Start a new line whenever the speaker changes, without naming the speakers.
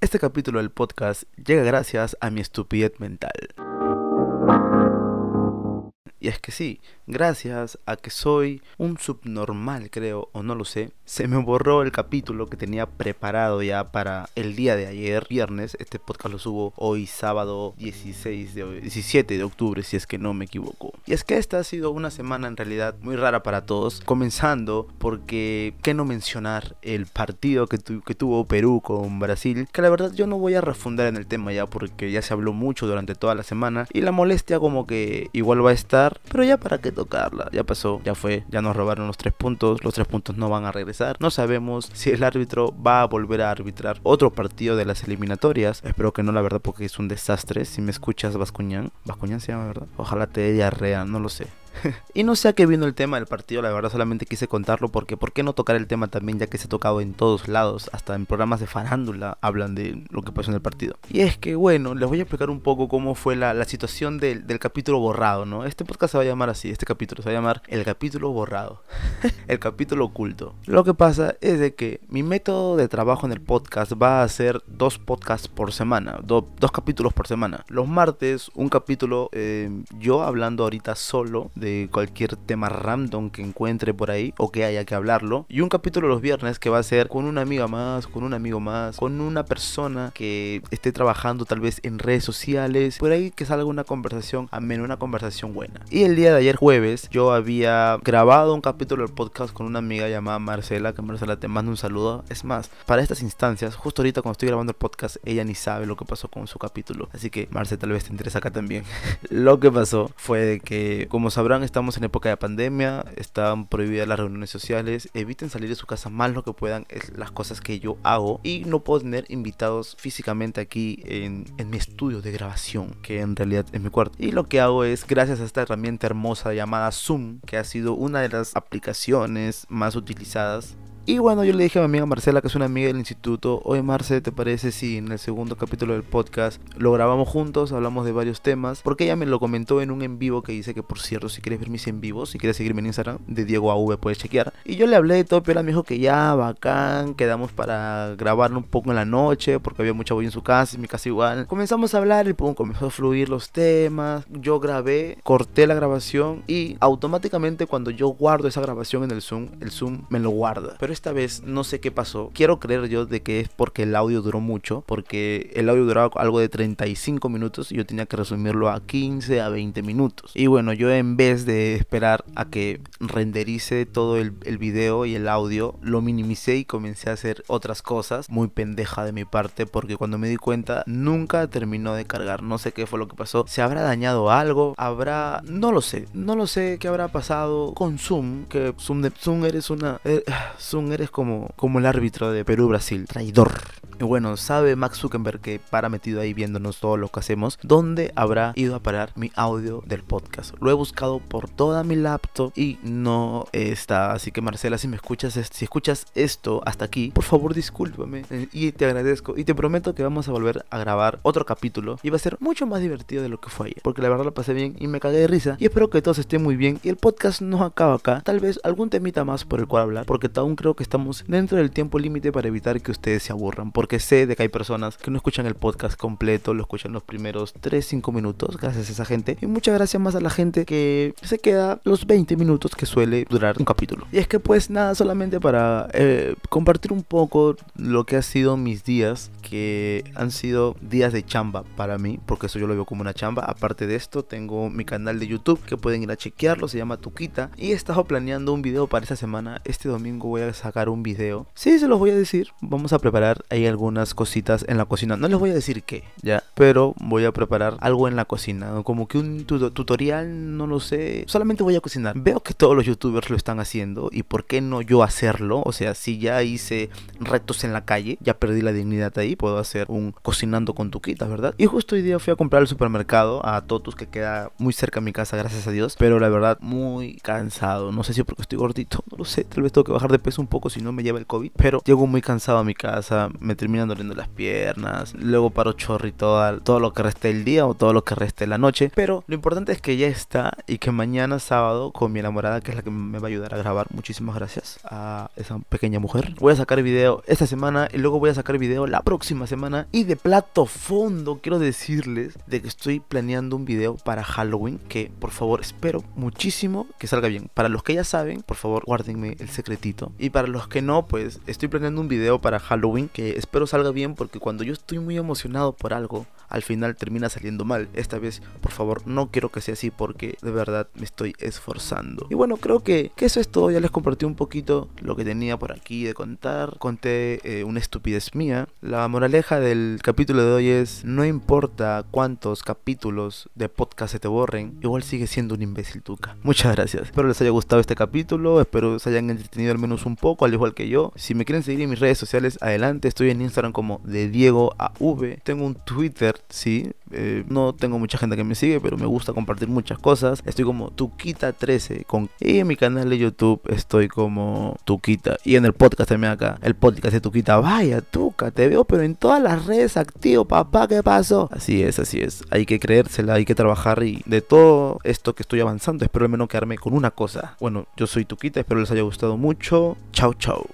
Este capítulo del podcast llega gracias a mi estupidez mental. Y es que sí, gracias a que soy un subnormal, creo, o no lo sé, se me borró el capítulo que tenía preparado ya para el día de ayer, viernes. Este podcast lo subo hoy, sábado 16 de, 17 de octubre, si es que no me equivoco. Y es que esta ha sido una semana en realidad muy rara para todos, comenzando porque, ¿qué no mencionar el partido que, que tuvo Perú con Brasil? Que la verdad yo no voy a refundar en el tema ya porque ya se habló mucho durante toda la semana y la molestia como que igual va a estar pero ya para qué tocarla, ya pasó, ya fue, ya nos robaron los tres puntos, los tres puntos no van a regresar, no sabemos si el árbitro va a volver a arbitrar otro partido de las eliminatorias, espero que no la verdad porque es un desastre, si me escuchas Vascuñán, Vascuñán se llama verdad, ojalá te dé diarrea, no lo sé. y no sé a qué vino el tema del partido, la verdad solamente quise contarlo porque ¿por qué no tocar el tema también ya que se ha tocado en todos lados? Hasta en programas de farándula hablan de lo que pasó en el partido. Y es que bueno, les voy a explicar un poco cómo fue la, la situación del, del, capítulo borrado, ¿no? Este podcast se va a llamar así, este capítulo se va a llamar el capítulo borrado, el capítulo oculto. Lo que pasa es de que mi método de trabajo en el podcast va a ser dos podcasts por semana, dos capítulos por semana. Los martes un capítulo eh, yo hablando ahorita solo de cualquier tema random que encuentre por ahí o que haya que hablarlo. Y un capítulo los viernes que va a ser con una amiga más, con un amigo más, con una persona que esté trabajando tal vez en redes sociales. Por ahí que salga una conversación amena, una conversación buena. Y el día de ayer jueves yo había grabado un capítulo del podcast con una amiga llamada Marcela, que Marcela te mando un saludo. Es más, para estas instancias, justo ahorita cuando estoy grabando el podcast, ella ni sabe lo que pasó con su capítulo. Así que Marcela tal vez te interesa acá también. lo que pasó fue que, como sabrán, estamos en época de pandemia, están prohibidas las reuniones sociales, eviten salir de su casa más lo que puedan, es las cosas que yo hago y no puedo tener invitados físicamente aquí en, en mi estudio de grabación, que en realidad es mi cuarto. Y lo que hago es, gracias a esta herramienta hermosa llamada Zoom, que ha sido una de las aplicaciones más utilizadas y bueno, yo le dije a mi amiga Marcela, que es una amiga del instituto, oye Marce, ¿te parece si en el segundo capítulo del podcast lo grabamos juntos, hablamos de varios temas? Porque ella me lo comentó en un en vivo que dice que, por cierto, si quieres ver mis en vivos, si quieres seguirme en Instagram, de Diego AV puedes chequear. Y yo le hablé de todo, pero me dijo que ya, bacán, quedamos para grabar un poco en la noche, porque había mucha voz en su casa, en mi casa igual. Comenzamos a hablar y pum, comenzó a fluir los temas. Yo grabé, corté la grabación y automáticamente cuando yo guardo esa grabación en el Zoom, el Zoom me lo guarda. Pero esta vez no sé qué pasó. Quiero creer yo de que es porque el audio duró mucho, porque el audio duraba algo de 35 minutos y yo tenía que resumirlo a 15 a 20 minutos. Y bueno, yo en vez de esperar a que renderice todo el, video y el audio, lo minimicé y comencé a hacer otras cosas. Muy pendeja de mi parte porque cuando me di cuenta nunca terminó de cargar. No sé qué fue lo que pasó. ¿Se habrá dañado algo? ¿Habrá...? No lo sé. No lo sé qué habrá pasado con Zoom. Que Zoom, de, Zoom eres una... Eh, Zoom eres como, como el árbitro de Perú-Brasil. Traidor. Bueno, sabe Max Zuckerberg que para metido ahí viéndonos todo lo que hacemos, ¿dónde habrá ido a parar mi audio del podcast? Lo he buscado por toda mi laptop y no está. Así que Marcela, si me escuchas, si escuchas esto hasta aquí, por favor discúlpame eh, y te agradezco y te prometo que vamos a volver a grabar otro capítulo y va a ser mucho más divertido de lo que fue ayer, porque la verdad lo pasé bien y me cagué de risa y espero que todos estén muy bien y el podcast no acaba acá, tal vez algún temita más por el cual hablar, porque aún creo que estamos dentro del tiempo límite para evitar que ustedes se aburran, sé de que hay personas que no escuchan el podcast completo, lo escuchan los primeros 3-5 minutos, gracias a esa gente. Y muchas gracias más a la gente que se queda los 20 minutos que suele durar un capítulo. Y es que pues nada, solamente para eh, compartir un poco lo que ha sido mis días, que han sido días de chamba para mí, porque eso yo lo veo como una chamba. Aparte de esto, tengo mi canal de YouTube que pueden ir a chequearlo, se llama Tuquita. Y he estado planeando un video para esta semana. Este domingo voy a sacar un video. Sí, se los voy a decir. Vamos a preparar ahí algunas cositas en la cocina. No les voy a decir qué, ya. Pero voy a preparar algo en la cocina. Como que un tutorial, no lo sé. Solamente voy a cocinar. Veo que todos los youtubers lo están haciendo. ¿Y por qué no yo hacerlo? O sea, si ya hice retos en la calle, ya perdí la dignidad ahí. Puedo hacer un cocinando con tuquitas, ¿verdad? Y justo hoy día fui a comprar al supermercado a Totus, que queda muy cerca de mi casa, gracias a Dios. Pero la verdad, muy cansado. No sé si porque estoy gordito, no lo sé. Tal vez tengo que bajar de peso un poco si no me lleva el COVID. Pero llego muy cansado a mi casa, me, terminan doliendo las piernas, luego paro chorri todo, todo lo que reste el día o todo lo que reste la noche, pero lo importante es que ya está y que mañana sábado con mi enamorada, que es la que me va a ayudar a grabar, muchísimas gracias a esa pequeña mujer. Voy a sacar video esta semana y luego voy a sacar video la próxima semana y de plato fondo quiero decirles de que estoy planeando un video para Halloween que por favor espero muchísimo que salga bien. Para los que ya saben, por favor guárdenme el secretito. Y para los que no, pues estoy planeando un video para Halloween que espero salga bien porque cuando yo estoy muy emocionado por algo, al final termina saliendo mal. Esta vez, por favor, no quiero que sea así porque de verdad me estoy esforzando. Y bueno, creo que, eso es todo. Ya les compartí un poquito lo que tenía por aquí de contar. Conté eh, una estupidez mía. La moraleja del capítulo de hoy es, no importa cuántos capítulos de podcast se te borren, igual sigue siendo un imbécil tuca. Muchas gracias. Espero les haya gustado este capítulo, espero se hayan entretenido al menos un poco, al igual que yo. Si me quieren seguir en mis redes sociales, adelante. Estoy en Instagram como de Diego AV. Tengo un Sí. Eh, no tengo mucha gente que me sigue, pero me gusta compartir muchas cosas. Estoy como Tuquita13 con... Y en mi canal de YouTube estoy como Tuquita. Y en el podcast también acá. El podcast de Tuquita. Vaya, Tuca, te veo, pero en todas las redes activo, papá, ¿qué pasó? Así es, así es. Hay que creérsela, hay que trabajar y de todo esto que estoy avanzando, espero al menos quedarme con una cosa. Bueno, yo soy Tuquita, espero les haya gustado mucho. Chao, chao.